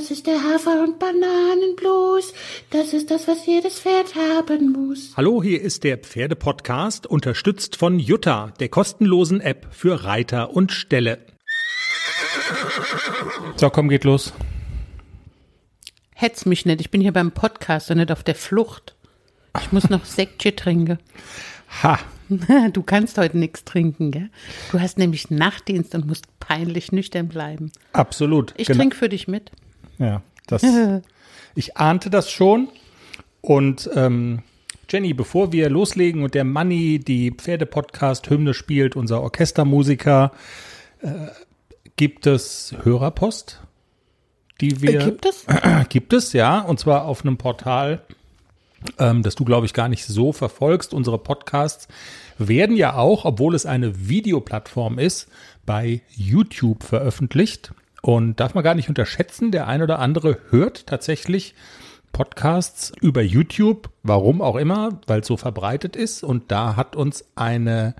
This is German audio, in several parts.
Das ist der Hafer- und Bananenblues. Das ist das, was jedes Pferd haben muss. Hallo, hier ist der Pferdepodcast, unterstützt von Jutta, der kostenlosen App für Reiter und Ställe. So, komm, geht los. Hetz mich nicht, ich bin hier beim Podcast und nicht auf der Flucht. Ich muss noch Sektchen trinken. Ha, Du kannst heute nichts trinken, gell? Du hast nämlich Nachtdienst und musst peinlich nüchtern bleiben. absolut. Ich Genau. trinke für dich mit. Ja, das, ich ahnte das schon. Und ähm, Jenny, bevor wir loslegen und der Manni die Pferdepodcast-Hymne spielt, unser Orchestermusiker, äh, gibt es Hörerpost, die wir Äh, gibt es? gibt es ja, und zwar auf einem Portal, ähm, das du glaube ich gar nicht so verfolgst. Unsere Podcasts werden ja auch, obwohl es eine Videoplattform ist, bei YouTube veröffentlicht. Und darf man gar nicht unterschätzen, der ein oder andere hört tatsächlich Podcasts über YouTube, warum auch immer, weil es so verbreitet ist. Und da hat uns eine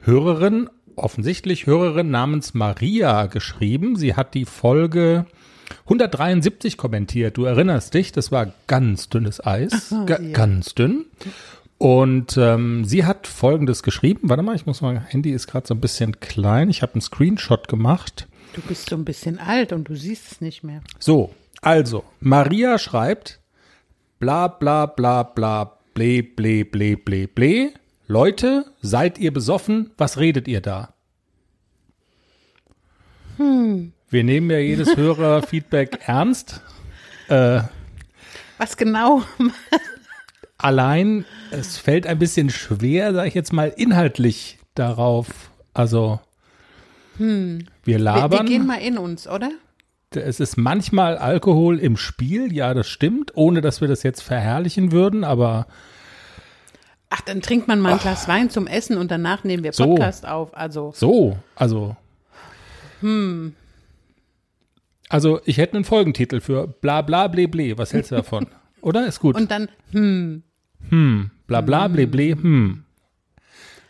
Hörerin, offensichtlich Hörerin namens Maria geschrieben. Sie hat die Folge 173 kommentiert. Du erinnerst dich, das war ganz dünnes Eis, Ga ganz dünn. Und ähm, sie hat Folgendes geschrieben. Warte mal, ich muss mal, Handy ist gerade so ein bisschen klein. Ich habe einen Screenshot gemacht. Du bist so ein bisschen alt und du siehst es nicht mehr. So, also, Maria schreibt, bla bla bla bla, ble ble ble ble ble. Leute, seid ihr besoffen? Was redet ihr da? Wir nehmen ja jedes Hörerfeedback ernst. Was genau? Allein, es fällt ein bisschen schwer, sage ich jetzt mal, inhaltlich darauf. Also, wir Wir, labern. wir gehen mal in uns, oder? Es ist manchmal Alkohol im Spiel, ja, das stimmt, ohne dass wir das jetzt verherrlichen würden, aber Ach, dann trinkt man mal ein Glas Wein zum Essen und danach nehmen wir So. Podcast auf. Also, so, also. Also, ich hätte einen Folgentitel für bla bla ble ble. Was hältst du davon? Oder? Ist gut. und dann, hm, bla bla ble ble, hm.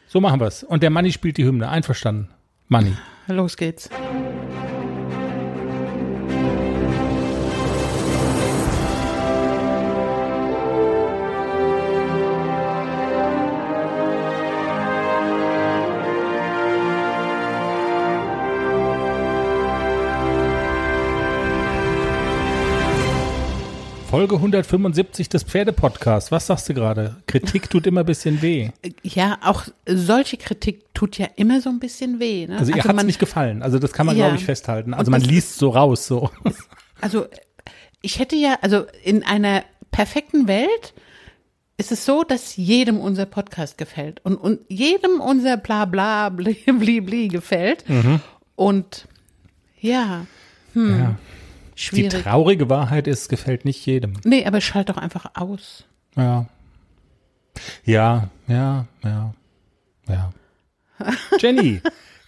So machen wir's. Und der Manni spielt die Hymne. Einverstanden. Manni. Los geht's. Folge 175 des Pferdepodcasts. Was sagst du gerade? Kritik tut immer ein bisschen weh. Ja, auch solche Kritik tut ja immer so ein bisschen weh. Ne? Also, ihr hat's man, nicht gefallen. Also, das kann man, Ja. glaube ich, festhalten. Also, Und man liest so raus, so. Also ich hätte ja, also in einer perfekten Welt ist es so, dass jedem unser Podcast gefällt und, und jedem unser bla bla bli bli, bli gefällt. Mhm. Und ja, hm, Ja. Die schwierig. traurige Wahrheit ist, gefällt nicht jedem. Nee, aber schalt doch einfach aus. Ja. Ja, ja, ja, ja. Jenny,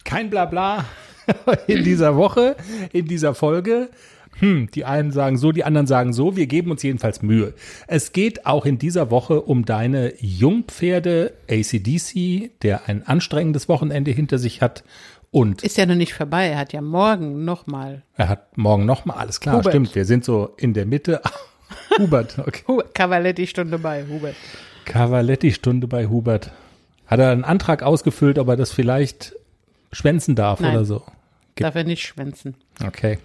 kein Blabla in dieser Woche, in dieser Folge. Hm, die einen sagen so, die anderen sagen so. Wir geben uns jedenfalls Mühe. Es geht auch in dieser Woche um deine Jungpferde ACDC, der ein anstrengendes Wochenende hinter sich hat. Und Ist ja noch nicht vorbei. Er hat ja morgen nochmal. er hat morgen nochmal, alles klar, Hubert. stimmt. Wir sind so in der Mitte. Hubert, okay. Cavaletti-Stunde bei Hubert. Cavaletti-Stunde bei Hubert. Hat er einen Antrag ausgefüllt, ob er das vielleicht schwänzen darf Nein. oder so? Gibt- Darf er nicht schwänzen. Okay.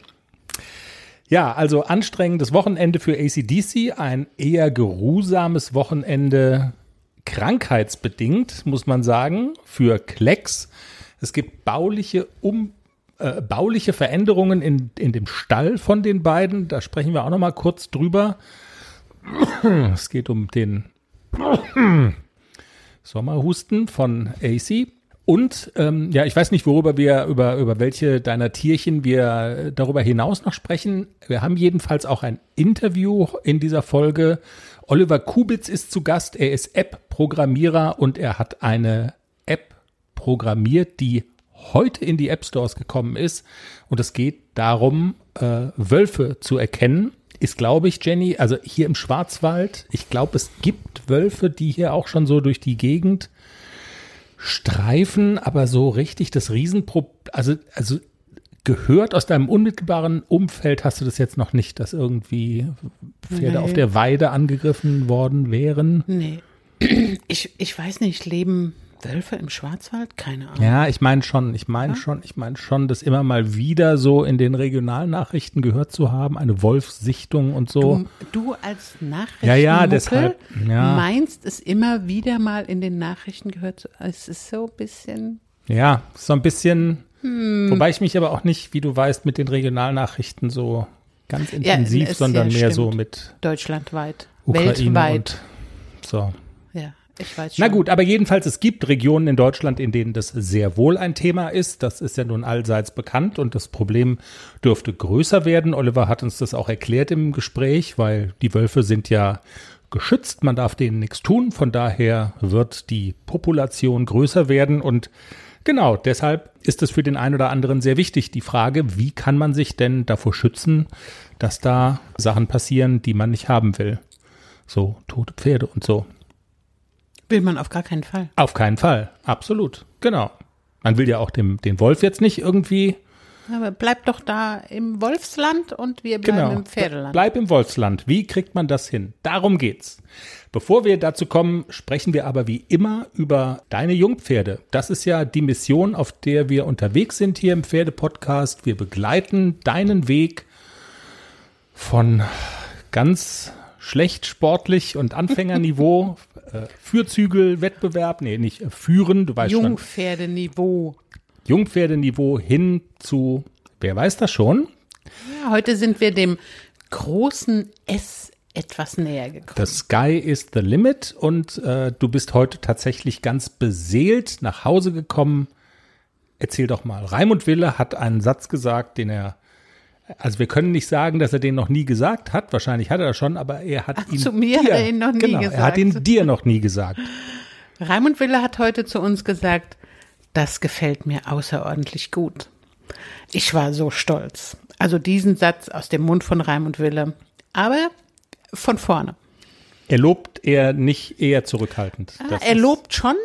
Ja, also anstrengendes Wochenende für ACDC, ein eher geruhsames Wochenende, krankheitsbedingt, muss man sagen, für Klecks. Es gibt bauliche um äh, bauliche Veränderungen in, in dem Stall von den beiden. Da sprechen wir auch noch mal kurz drüber. Es geht um den Sommerhusten von AC. Und ähm, ja, ich weiß nicht, worüber wir, über, über welche deiner Tierchen wir darüber hinaus noch sprechen. Wir haben jedenfalls auch ein Interview in dieser Folge. Oliver Kubitz ist zu Gast. Er ist App-Programmierer und er hat eine programmiert, die heute in die App Stores gekommen ist. Und es geht darum, äh, Wölfe zu erkennen. Ist, glaube ich, Jenny, also hier im Schwarzwald, ich glaube, es gibt Wölfe, die hier auch schon so durch die Gegend streifen, aber so richtig das Riesenproblem, also, also gehört aus deinem unmittelbaren Umfeld, hast du das jetzt noch nicht, dass irgendwie Pferde Nee. auf der Weide angegriffen worden wären? Nee. Ich, ich weiß nicht, leben Wölfe im Schwarzwald? Keine Ahnung. Ja, ich meine schon, ich meine schon, ich meine schon, das immer mal wieder so in den Regionalnachrichten gehört zu haben, eine Wolfssichtung und so. Du, du als Nachrichten Ja, ja, deshalb, ja. meinst es immer wieder mal in den Nachrichten gehört. zu- Es ist so ein bisschen. Ja, so ein bisschen, Hm. wobei ich mich aber auch nicht, wie du weißt, mit den Regionalnachrichten so ganz Ja, intensiv, es- sondern ja, mehr so stimmt. mit Deutschlandweit, Ukraine weltweit. und so. ja, ich weiß schon. Na gut, aber jedenfalls, es gibt Regionen in Deutschland, in denen das sehr wohl ein Thema ist. Das ist ja nun allseits bekannt und das Problem dürfte größer werden. Oliver hat uns das auch erklärt im Gespräch, weil die Wölfe sind ja geschützt, man darf denen nichts tun. Von daher wird die Population größer werden und genau deshalb ist es für den einen oder anderen sehr wichtig, die Frage, wie kann man sich denn davor schützen, dass da Sachen passieren, die man nicht haben will. So tote Pferde und so. Will man auf gar keinen Fall. Auf keinen Fall, absolut, genau. Man will ja auch dem, den Wolf jetzt nicht irgendwie, Aber bleib doch da im Wolfsland und wir bleiben genau, im Pferdeland. bleib im Wolfsland. Wie kriegt man das hin? Darum geht's. Bevor wir dazu kommen, sprechen wir aber wie immer über deine Jungpferde. Das ist ja die Mission, auf der wir unterwegs sind hier im Pferdepodcast. Wir begleiten deinen Weg von ganz schlecht sportlich und Anfängerniveau, äh, Führzügel, Wettbewerb, nee, nicht äh, führen, du weißt schon, Jungpferdeniveau. Jungpferdeniveau hin zu, wer weiß das schon? Ja, heute sind wir dem großen S etwas näher gekommen. The sky is the limit und äh, du bist heute tatsächlich ganz beseelt nach Hause gekommen. Erzähl doch mal. Raimund Wille hat einen Satz gesagt, den er, also wir können nicht sagen, dass er den noch nie gesagt hat. Wahrscheinlich hat er das schon, aber er hat ihn zu mir hat dir, er ihn noch nie genau, Er hat gesagt. ihn dir noch nie gesagt. Raimund Wille hat heute zu uns gesagt, das gefällt mir außerordentlich gut. Ich war so stolz. Also diesen Satz aus dem Mund von Raimund Wille. Aber von vorne. Er lobt er nicht eher zurückhaltend. Ah, er lobt schon.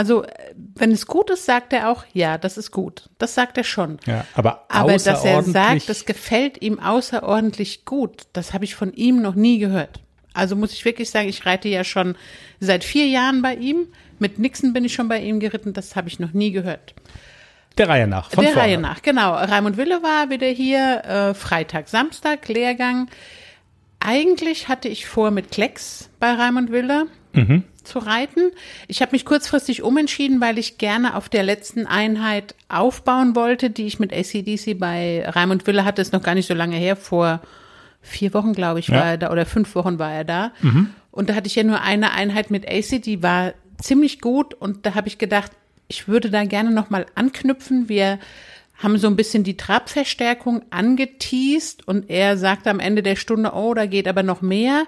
Also, äh, wenn es gut ist, sagt er auch, ja, das ist gut. Das sagt er schon. Ja, aber, Aber dass er sagt, das gefällt ihm außerordentlich gut, das habe ich von ihm noch nie gehört. Also muss ich wirklich sagen, ich reite ja schon seit vier Jahren bei ihm. Mit Nixon bin ich schon bei ihm geritten, das habe ich noch nie gehört. der Reihe nach. Von Der vorne. Reihe nach, genau. Raimund Wille war wieder hier, äh, Freitag, Samstag, Lehrgang. Eigentlich hatte ich vor, mit Klecks bei Raimund Wille zu reiten. Ich habe mich kurzfristig umentschieden, weil ich gerne auf der letzten Einheit aufbauen wollte, die ich mit ACDC bei Raimund Wille hatte. Ist noch gar nicht so lange her, vor vier Wochen, glaube ich, war Ja. er da, oder fünf Wochen war er da. Und da hatte ich ja nur eine Einheit mit AC, die war ziemlich gut. Und da habe ich gedacht, ich würde da gerne nochmal anknüpfen. Wir haben so ein bisschen die Trabverstärkung angeteased und er sagte am Ende der Stunde, oh, da geht aber noch mehr.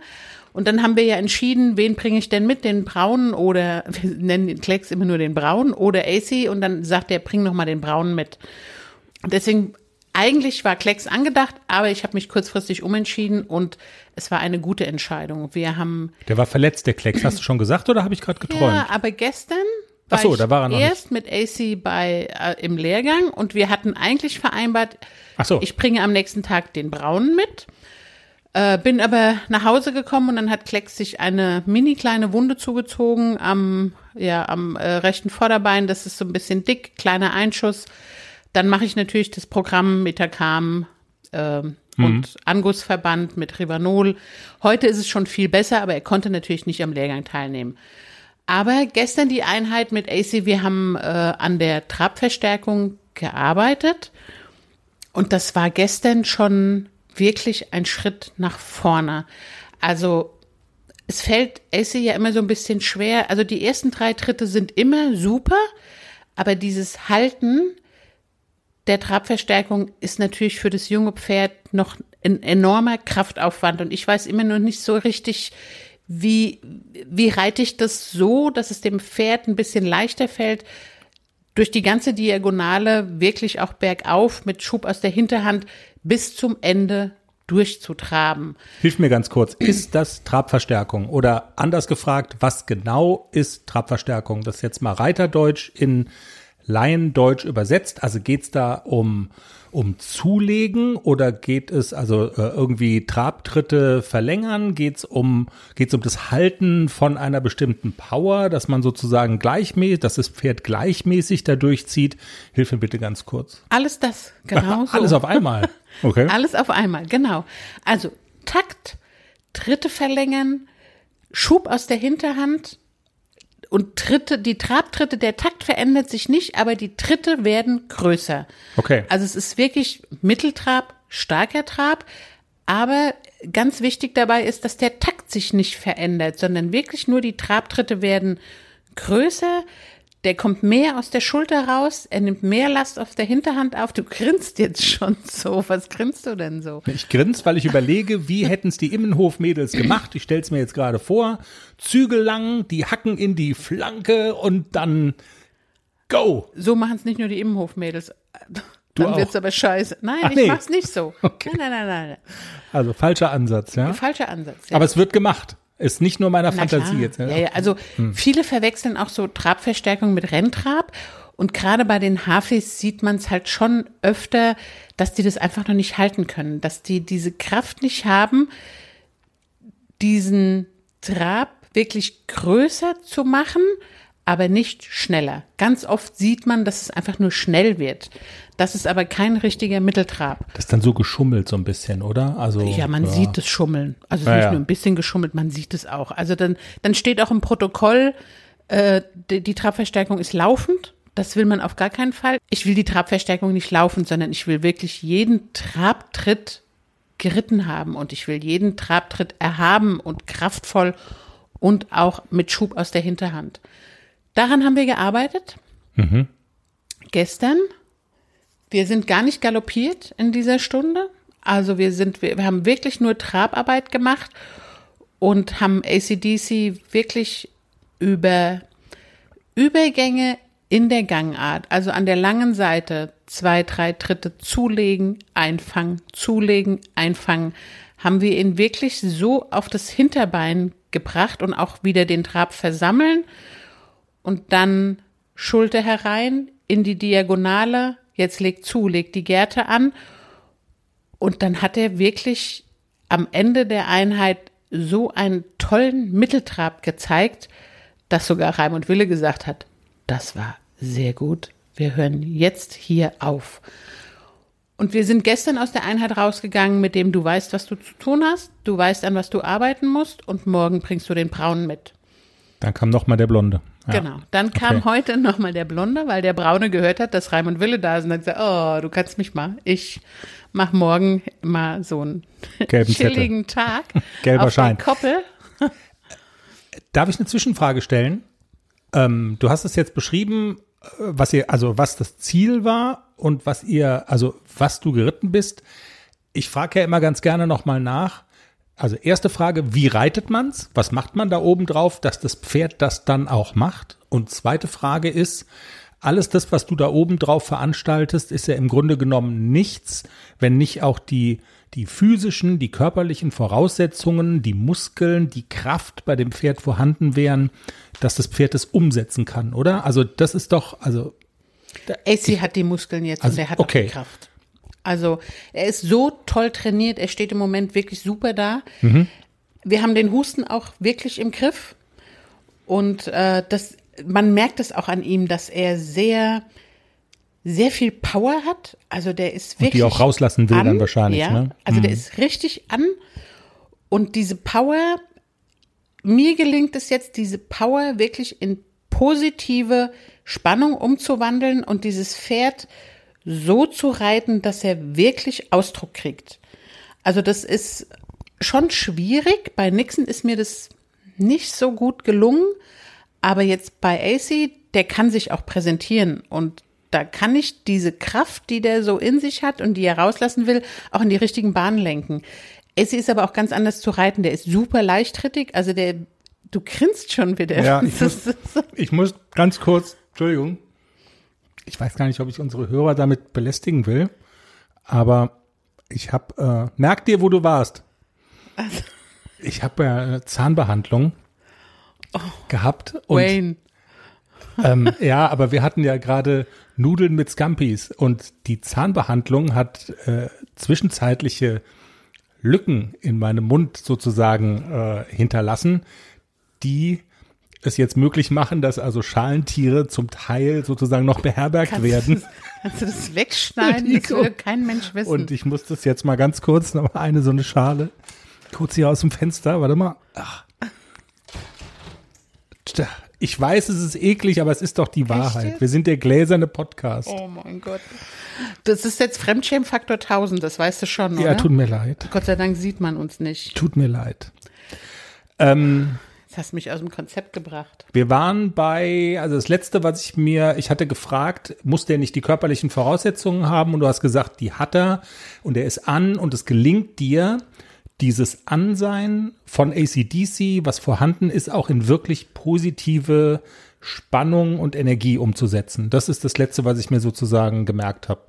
Und dann haben wir ja entschieden, wen bringe ich denn mit, den braunen oder wir nennen den Klecks immer nur den braunen oder AC und dann sagt er, bring noch mal den braunen mit. Deswegen eigentlich war Klecks angedacht, aber ich habe mich kurzfristig umentschieden und es war eine gute Entscheidung. Wir haben Der war verletzt, der Klecks. Hast du schon gesagt oder habe ich gerade geträumt? ja, aber gestern Ach war so, ich da war er noch erst mit AC bei äh, im Lehrgang und wir hatten eigentlich vereinbart, Ach so. ich bringe am nächsten Tag den braunen mit. Äh, bin aber nach Hause gekommen und dann hat Klecks sich eine mini kleine Wunde zugezogen am ja am äh, rechten Vorderbein. Das ist so ein bisschen dick, kleiner Einschuss. Dann mache ich natürlich das Programm Metacam ähm, und Angussverband mit Rivanol. Heute ist es schon viel besser, aber er konnte natürlich nicht am Lehrgang teilnehmen. Aber gestern die Einheit mit AC, wir haben äh, an der Trabverstärkung gearbeitet und das war gestern schon wirklich ein Schritt nach vorne. Also es fällt AC ja immer so ein bisschen schwer. Also die ersten drei Tritte sind immer super, aber dieses Halten der Trabverstärkung ist natürlich für das junge Pferd noch ein enormer Kraftaufwand und ich weiß immer noch nicht so richtig, wie, wie reite ich das so, dass es dem Pferd ein bisschen leichter fällt, durch die ganze Diagonale wirklich auch bergauf mit Schub aus der Hinterhand bis zum Ende durchzutraben. Hilf mir ganz kurz. Ist das Trabverstärkung? Oder anders gefragt, was genau ist Trabverstärkung? Das ist jetzt mal Reiterdeutsch in Laiendeutsch übersetzt. Also geht es da um, um Zulegen oder geht es also äh, irgendwie Trabtritte verlängern? Geht es um, geht's um das Halten von einer bestimmten Power, dass man sozusagen gleichmäßig, dass das Pferd gleichmäßig da durchzieht? Hilf mir bitte ganz kurz. Alles das, genau so. Alles auf einmal. Okay. Alles auf einmal, genau. Also Takt, Tritte verlängern, Schub aus der Hinterhand und Tritte, die Trabtritte, der Takt verändert sich nicht, aber die Tritte werden größer. Okay. Also es ist wirklich Mitteltrab, starker Trab, aber ganz wichtig dabei ist, dass der Takt sich nicht verändert, sondern wirklich nur die Trabtritte werden größer, der kommt mehr aus der Schulter raus, er nimmt mehr Last auf der Hinterhand auf. Du grinst jetzt schon so. Was grinst du denn so? Ich grinse, weil ich überlege, wie hätten es die Immenhof-Mädels gemacht? Ich stell's mir jetzt gerade vor. Zügel lang, die hacken in die Flanke und dann go. So machen es nicht nur die Immenhof-Mädels. Du Dann auch? wird's aber scheiße. Nein, Ach, ich nee. mach's nicht so. Okay. Nein, nein, nein, nein. Also falscher Ansatz, ja. Falscher Ansatz. Ja. Aber es wird gemacht. Ist nicht nur meiner Na Fantasie klar. jetzt. Ja, ja, also viele verwechseln auch so Trabverstärkung mit Renntrab. Und gerade bei den Hafis sieht man es halt schon öfter, dass die das einfach noch nicht halten können, dass die diese Kraft nicht haben, diesen Trab wirklich größer zu machen, aber nicht schneller. Ganz oft sieht man, dass es einfach nur schnell wird. Das ist aber kein richtiger Mitteltrab. Das ist dann so geschummelt so ein bisschen, oder? Also Ja, man sieht das Schummeln. Also es Ja, nicht ja. nur ein bisschen geschummelt, man sieht es auch. Also dann, dann steht auch im Protokoll, äh, die, die Trabverstärkung ist laufend. Das will man auf gar keinen Fall. Ich will die Trabverstärkung nicht laufend, sondern ich will wirklich jeden Trabtritt geritten haben und ich will jeden Trabtritt erhaben und kraftvoll und auch mit Schub aus der Hinterhand. Daran haben wir gearbeitet. Gestern. Wir sind gar nicht galoppiert in dieser Stunde. Also wir sind, wir, wir haben wirklich nur Trabarbeit gemacht und haben ACDC wirklich über Übergänge in der Gangart, also an der langen Seite, zwei, drei Tritte zulegen, einfangen, zulegen, einfangen, haben wir ihn wirklich so auf das Hinterbein gebracht und auch wieder den Trab versammeln und dann Schulter herein in die Diagonale, jetzt legt zu, legt die Gerte an und dann hat er wirklich am Ende der Einheit so einen tollen Mitteltrab gezeigt, dass sogar Raimund Wille gesagt hat, das war sehr gut. Wir hören jetzt hier auf. Und wir sind gestern aus der Einheit rausgegangen, mit dem du weißt, was du zu tun hast, du weißt, an was du arbeiten musst und morgen bringst du den Braunen mit. Dann kam noch mal der Blonde. Ja. Genau. Dann kam Okay. heute nochmal der Blonde, weil der Braune gehört hat, dass Raimund Wille da ist und hat gesagt, oh, du kannst mich mal. Ich mach morgen mal so einen Gelben Zettel. chilligen Tag. Gelber auf Schein. Koppel. Darf ich eine Zwischenfrage stellen? Ähm, du hast es jetzt beschrieben, äh, was ihr, also was das Ziel war und was ihr, also was du geritten bist. Ich frage ja immer ganz gerne nochmal nach. Also erste Frage, wie reitet man's? Was macht man da oben drauf, dass das Pferd das dann auch macht? Und zweite Frage ist, alles das, was du da oben drauf veranstaltest, ist ja im Grunde genommen nichts, wenn nicht auch die, die physischen, die körperlichen Voraussetzungen, die Muskeln, die Kraft bei dem Pferd vorhanden wären, dass das Pferd es umsetzen kann, oder? Also das ist doch, also AC hat die Muskeln jetzt Also, und er hat okay. auch die Kraft. Also er ist so toll trainiert, er steht im Moment wirklich super da. Mhm. Wir haben den Husten auch wirklich im Griff und äh, das, man merkt es auch an ihm, dass er sehr, sehr viel Power hat. Also der ist Und wirklich die auch rauslassen will an, dann wahrscheinlich, Ja, ne? also der ist richtig an und diese Power, mir gelingt es jetzt, diese Power wirklich in positive Spannung umzuwandeln und dieses Pferd so zu reiten, dass er wirklich Ausdruck kriegt. Also das ist schon schwierig. Bei Nixon ist mir das nicht so gut gelungen, aber jetzt bei AC, der kann sich auch präsentieren und da kann ich diese Kraft, die der so in sich hat und die er rauslassen will, auch in die richtigen Bahnen lenken. AC ist aber auch ganz anders zu reiten. Der ist super leichtrittig, also der, du grinst schon wieder. Ja, ich ist- Ich muss ganz kurz, Entschuldigung. Ich weiß gar nicht, ob ich unsere Hörer damit belästigen will, aber ich habe, äh, merk dir, wo du warst. Ich habe ja eine Zahnbehandlung gehabt und Wayne. ähm, ja, aber wir hatten ja gerade Nudeln mit Scampis und die Zahnbehandlung hat äh, zwischenzeitliche Lücken in meinem Mund sozusagen äh, hinterlassen, die es jetzt möglich machen, dass also Schalentiere zum Teil sozusagen noch beherbergt Kannst werden. Das, kannst du das wegschneiden? Das will kein Mensch wissen. Und ich muss das jetzt mal ganz kurz, noch eine so eine Schale, kurz hier aus dem Fenster, warte mal. Ach. Ich weiß, es ist eklig, aber es ist doch die Wahrheit. Wir sind der gläserne Podcast. oh mein Gott. Das ist jetzt Fremdschämfaktor 1000, das weißt du schon, ja, oder? tut mir leid. Gott sei Dank sieht man uns nicht. Tut mir leid. Ähm, Das hast mich aus dem Konzept gebracht. wir waren bei, also das letzte, was ich mir, ich hatte gefragt, muss der nicht die körperlichen Voraussetzungen haben? Und du hast gesagt, die hat er und er ist an und es gelingt dir, dieses Ansein von ACDC, was vorhanden ist, auch in wirklich positive Spannung und Energie umzusetzen. Das ist das letzte, was ich mir sozusagen gemerkt habe.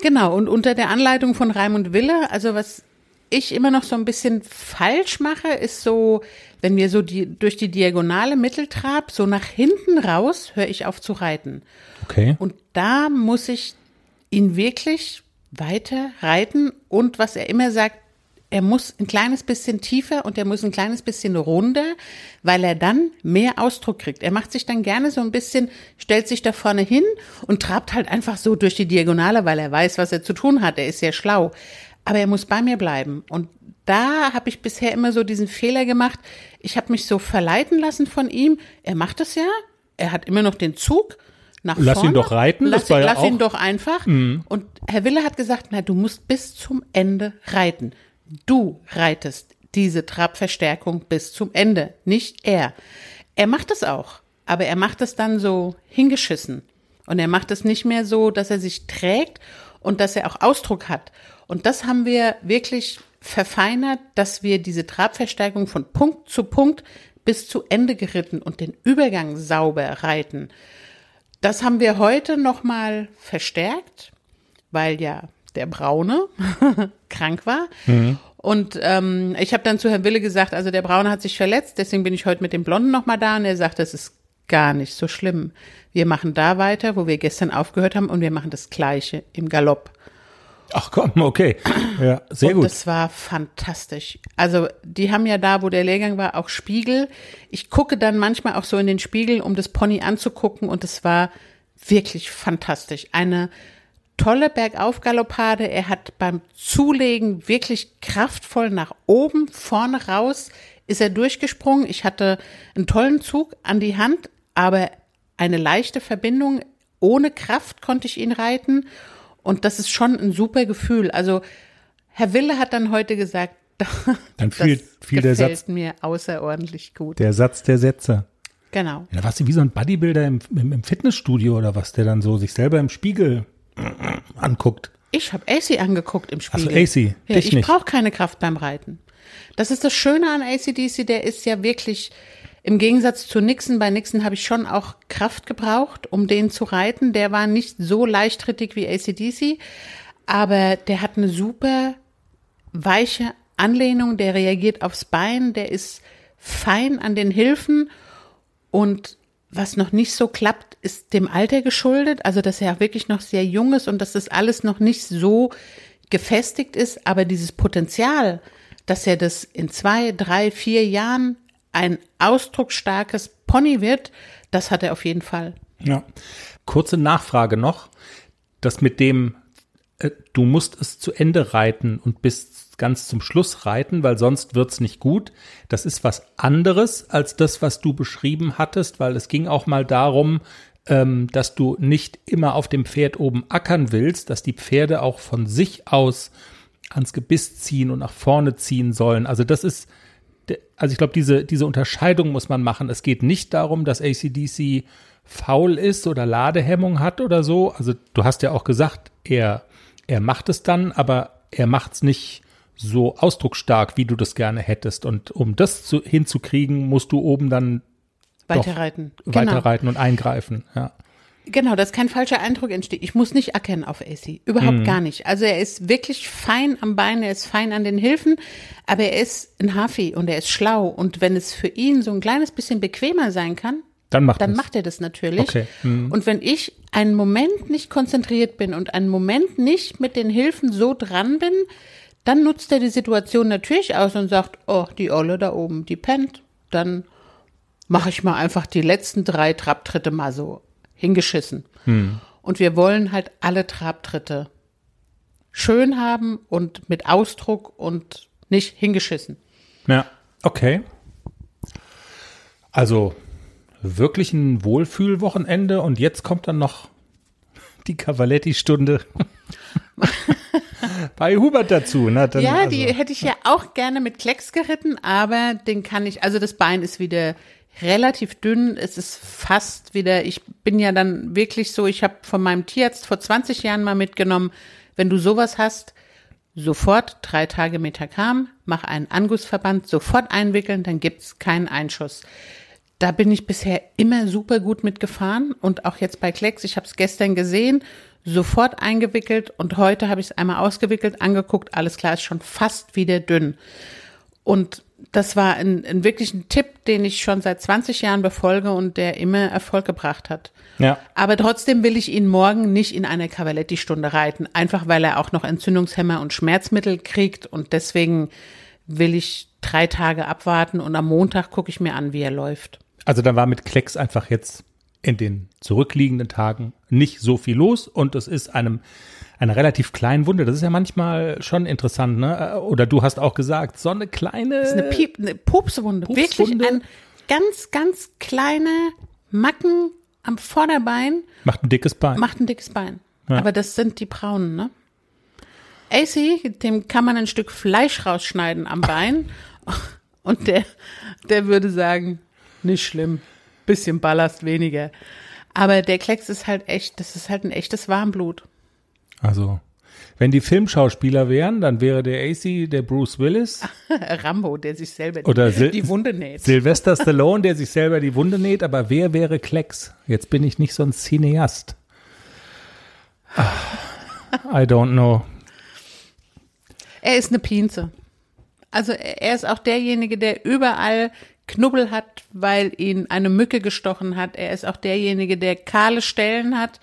Genau, und unter der Anleitung von Raimund Wille, also was ich immer noch so ein bisschen falsch mache, ist so, wenn wir so die, durch die diagonale Mitteltrab, so nach hinten raus, höre ich auf zu reiten. Okay. Und da muss ich ihn wirklich weiter reiten und was er immer sagt, er muss ein kleines bisschen tiefer und er muss ein kleines bisschen runder, weil er dann mehr Ausdruck kriegt. Er macht sich dann gerne so ein bisschen, stellt sich da vorne hin und trabt halt einfach so durch die Diagonale, weil er weiß, was er zu tun hat. Er ist sehr schlau. Aber er muss bei mir bleiben. Und da habe ich bisher immer so diesen Fehler gemacht. Ich habe mich so verleiten lassen von ihm. Er macht es ja. Er hat immer noch den Zug nach Lass ihn vorne. doch reiten, Lass, das war ja lass ihn auch- Mhm. doch einfach. Und Herr Wille hat gesagt, na, du musst bis zum Ende reiten. Du reitest diese Trabverstärkung bis zum Ende, nicht er. Er macht es auch, aber er macht es dann so hingeschissen. Und er macht es nicht mehr so, dass er sich trägt und dass er auch Ausdruck hat. Und das haben wir wirklich verfeinert, dass wir diese Trabverstärkung von Punkt zu Punkt bis zu Ende geritten und den Übergang sauber reiten. Das haben wir heute nochmal verstärkt, weil ja der Braune krank war. Und ähm, ich habe dann zu Herrn Wille gesagt, also der Braune hat sich verletzt, deswegen bin ich heute mit dem Blonden nochmal da und er sagt, das ist gar nicht so schlimm. Wir machen da weiter, wo wir gestern aufgehört haben und wir machen das gleiche im Galopp. Ach komm, okay. Ja, sehr und gut. das war fantastisch. Also die haben ja da, wo der Lehrgang war, auch Spiegel. Ich gucke dann manchmal auch so in den Spiegel, um das Pony anzugucken und es war wirklich fantastisch. Eine tolle Bergaufgaloppade. Er hat beim Zulegen wirklich kraftvoll nach oben, vorne raus ist er durchgesprungen. Ich hatte einen tollen Zug an die Hand, aber eine leichte Verbindung. Ohne Kraft konnte ich ihn reiten. Und das ist schon ein super Gefühl. Also Herr Wille hat dann heute gesagt, Dann fiel- das fiel der gefällt Satz- mir außerordentlich gut. Der Satz der Sätze. genau. Ja, da warst du wie so ein Bodybuilder im, im, im Fitnessstudio oder was, der dann so sich selber im Spiegel anguckt. Ich habe AC angeguckt im Spiegel. AC, Ja, ich brauche keine Kraft beim Reiten. Das ist das Schöne an ACDC, der ist ja wirklich im Gegensatz zu Nixon. Bei Nixon habe ich schon auch Kraft gebraucht, um den zu reiten. Der war nicht so leichtrittig wie ACDC, aber der hat eine super weiche Anlehnung, der reagiert aufs Bein, der ist fein an den Hilfen und was noch nicht so klappt, ist dem Alter geschuldet, also dass er auch wirklich noch sehr jung ist und dass das alles noch nicht so gefestigt ist, aber dieses Potenzial, dass er das in zwei, drei, vier Jahren ein ausdrucksstarkes Pony wird, das hat er auf jeden Fall. Ja. Kurze Nachfrage noch. Das mit dem, äh, du musst es zu Ende reiten und bis ganz zum Schluss reiten, weil sonst wird's nicht gut. Das ist was anderes als das, was du beschrieben hattest, weil es ging auch mal darum, ähm, dass du nicht immer auf dem Pferd oben ackern willst, dass die Pferde auch von sich aus ans Gebiss ziehen und nach vorne ziehen sollen. Also das ist, also ich glaube, diese, diese Unterscheidung muss man machen. Es geht nicht darum, dass ACDC faul ist oder Ladehemmung hat oder so. Also du hast ja auch gesagt, er, er macht es dann, aber er macht es nicht so ausdrucksstark, wie du das gerne hättest. Und um das zu, hinzukriegen, musst du oben dann Weiterreiten. weiterreiten und eingreifen. Ja. Genau, dass kein falscher Eindruck entsteht. Ich muss nicht erkennen auf AC. Überhaupt gar nicht. Also er ist wirklich fein am Bein, er ist fein an den Hilfen, aber er ist ein Hafi und er ist schlau. Und wenn es für ihn so ein kleines bisschen bequemer sein kann, Dann macht dann das. macht er das natürlich. Okay. Mhm. Und wenn ich einen Moment nicht konzentriert bin und einen Moment nicht mit den Hilfen so dran bin, dann nutzt er die Situation natürlich aus und sagt, oh, die Olle da oben, die pennt. Dann mache ich mal einfach die letzten drei Trabtritte mal so hingeschissen. Und wir wollen halt alle Trabtritte schön haben und mit Ausdruck und nicht hingeschissen. Ja, okay. Also wirklich ein Wohlfühlwochenende und jetzt kommt dann noch die Cavaletti-Stunde bei Hubert dazu. Na, dann, Ja, also, die hätte ich ja auch gerne mit Klecks geritten, aber den kann ich, also das Bein ist wieder relativ dünn, es ist fast wieder, ich bin ja dann wirklich so, ich habe von meinem Tierarzt vor 20 Jahren mal mitgenommen, wenn du sowas hast, sofort drei Tage Metacam, mach einen Angussverband, sofort einwickeln, dann gibt's keinen Einschuss. Da bin ich bisher immer super gut mitgefahren und auch jetzt bei Klecks, ich habe es gestern gesehen, sofort eingewickelt und heute habe ich es einmal ausgewickelt, angeguckt, alles klar, ist schon fast wieder dünn. Und das war ein, ein wirklich ein Tipp, den ich schon seit 20 Jahren befolge und der immer Erfolg gebracht hat. Ja. Aber trotzdem will ich ihn morgen nicht in eine Cavaletti-Stunde reiten, einfach weil er auch noch Entzündungshemmer und Schmerzmittel kriegt und deswegen will ich drei Tage abwarten und am Montag gucke ich mir an, wie er läuft. Also da war mit Klecks einfach jetzt in den zurückliegenden Tagen nicht so viel los und es ist einem eine relativ kleine Wunde. Das ist ja manchmal schon interessant, ne? Oder du hast auch gesagt, so eine kleine. Das ist eine, Piep, eine Pupswunde. Pupswunde. Wirklich ein ganz, ganz kleine Macken am Vorderbein macht ein dickes Bein. macht ein dickes Bein. Ja. Aber das sind die braunen, ne? AC, dem kann man ein Stück Fleisch rausschneiden am Bein und der, der würde sagen, nicht schlimm, bisschen Ballast weniger. Aber der Klecks ist halt echt, das ist halt ein echtes Warmblut. Also, wenn die Filmschauspieler wären, dann wäre der AC der Bruce Willis, Rambo, der sich selber Oder die, die Wunde näht. Sylvester Stallone, der sich selber die Wunde näht, aber wer wäre Klecks? Jetzt bin ich nicht so ein Cineast. Ah, I don't know. Er ist eine Pinze. Also er ist auch derjenige, der überall Knubbel hat, weil ihn eine Mücke gestochen hat. Er ist auch derjenige, der kahle Stellen hat,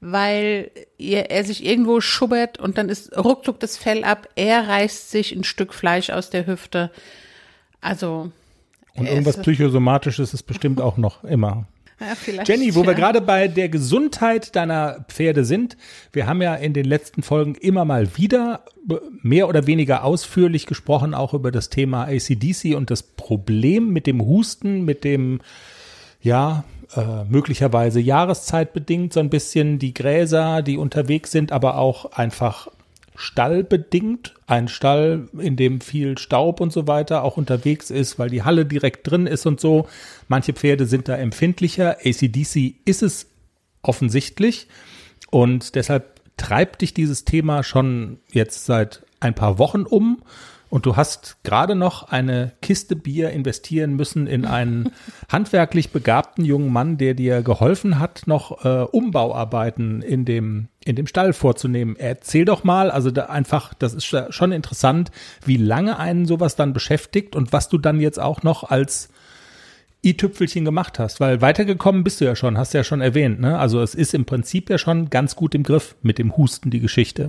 weil er, er sich irgendwo schubbert und dann ist ruckzuck das Fell ab. Er reißt sich ein Stück Fleisch aus der Hüfte. Also Und irgendwas ist- Psychosomatisches ist bestimmt auch noch immer. ja, Jenny, wo wir ja. gerade bei der Gesundheit deiner Pferde sind, wir haben ja in den letzten Folgen immer mal wieder mehr oder weniger ausführlich gesprochen, auch über das Thema ACDC und das Problem mit dem Husten, mit dem, ja, äh, möglicherweise jahreszeitbedingt so ein bisschen die Gräser, die unterwegs sind, aber auch einfach stallbedingt. Ein Stall, in dem viel Staub und so weiter auch unterwegs ist, weil die Halle direkt drin ist und so. Manche Pferde sind da empfindlicher. ACDC ist es offensichtlich. Und deshalb treibt dich dieses Thema schon jetzt seit ein paar Wochen um. Und du hast gerade noch eine Kiste Bier investieren müssen in einen handwerklich begabten jungen Mann, der dir geholfen hat, noch äh, Umbauarbeiten in dem, in dem Stall vorzunehmen. Erzähl doch mal, also da einfach, das ist schon interessant, wie lange einen sowas dann beschäftigt und was du dann jetzt auch noch als i-Tüpfelchen gemacht hast, weil weitergekommen bist du ja schon, hast du ja schon erwähnt, ne? Also es ist im Prinzip ja schon ganz gut im Griff mit dem Husten, die Geschichte.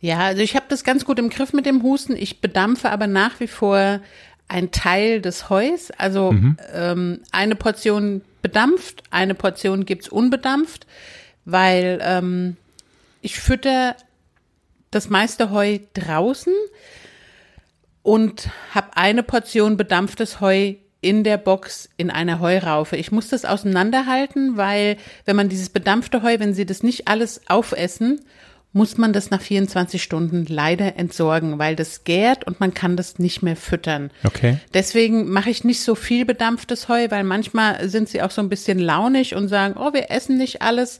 Ja, also ich habe das ganz gut im Griff mit dem Husten. Ich bedampfe aber nach wie vor ein Teil des Heus. Also ähm, eine Portion bedampft, eine Portion gibt's unbedampft, weil ähm, ich fütter das meiste Heu draußen und habe eine Portion bedampftes Heu in der Box in einer Heuraufe. Ich muss das auseinanderhalten, weil wenn man dieses bedampfte Heu, wenn sie das nicht alles aufessen, muss man das nach 24 Stunden leider entsorgen, weil das gärt und man kann das nicht mehr füttern. Okay. Deswegen mache ich nicht so viel bedampftes Heu, weil manchmal sind sie auch so ein bisschen launig und sagen, oh, wir essen nicht alles.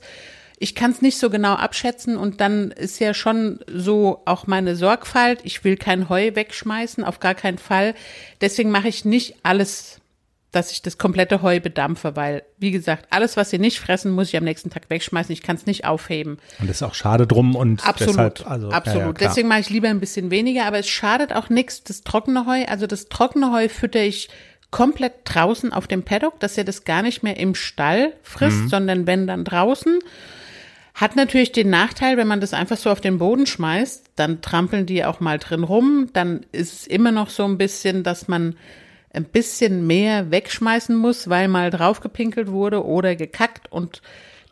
Ich kann es nicht so genau abschätzen und dann ist ja schon so auch meine Sorgfalt. Ich will kein Heu wegschmeißen, auf gar keinen Fall. Deswegen mache ich nicht alles, dass ich das komplette Heu bedampfe, weil, wie gesagt, alles, was sie nicht fressen, muss ich am nächsten Tag wegschmeißen. Ich kann es nicht aufheben. Und das ist auch schade drum und Absolut, deshalb, also, absolut. Ja, ja. Deswegen mache ich lieber ein bisschen weniger, aber es schadet auch nichts, das trockene Heu. Also das trockene Heu fütter ich komplett draußen auf dem Paddock, dass er das gar nicht mehr im Stall frisst, sondern wenn dann draußen. Hat natürlich den Nachteil, wenn man das einfach so auf den Boden schmeißt, dann trampeln die auch mal drin rum. Dann ist es immer noch so ein bisschen, dass man ein bisschen mehr wegschmeißen muss, weil mal draufgepinkelt wurde oder gekackt. Und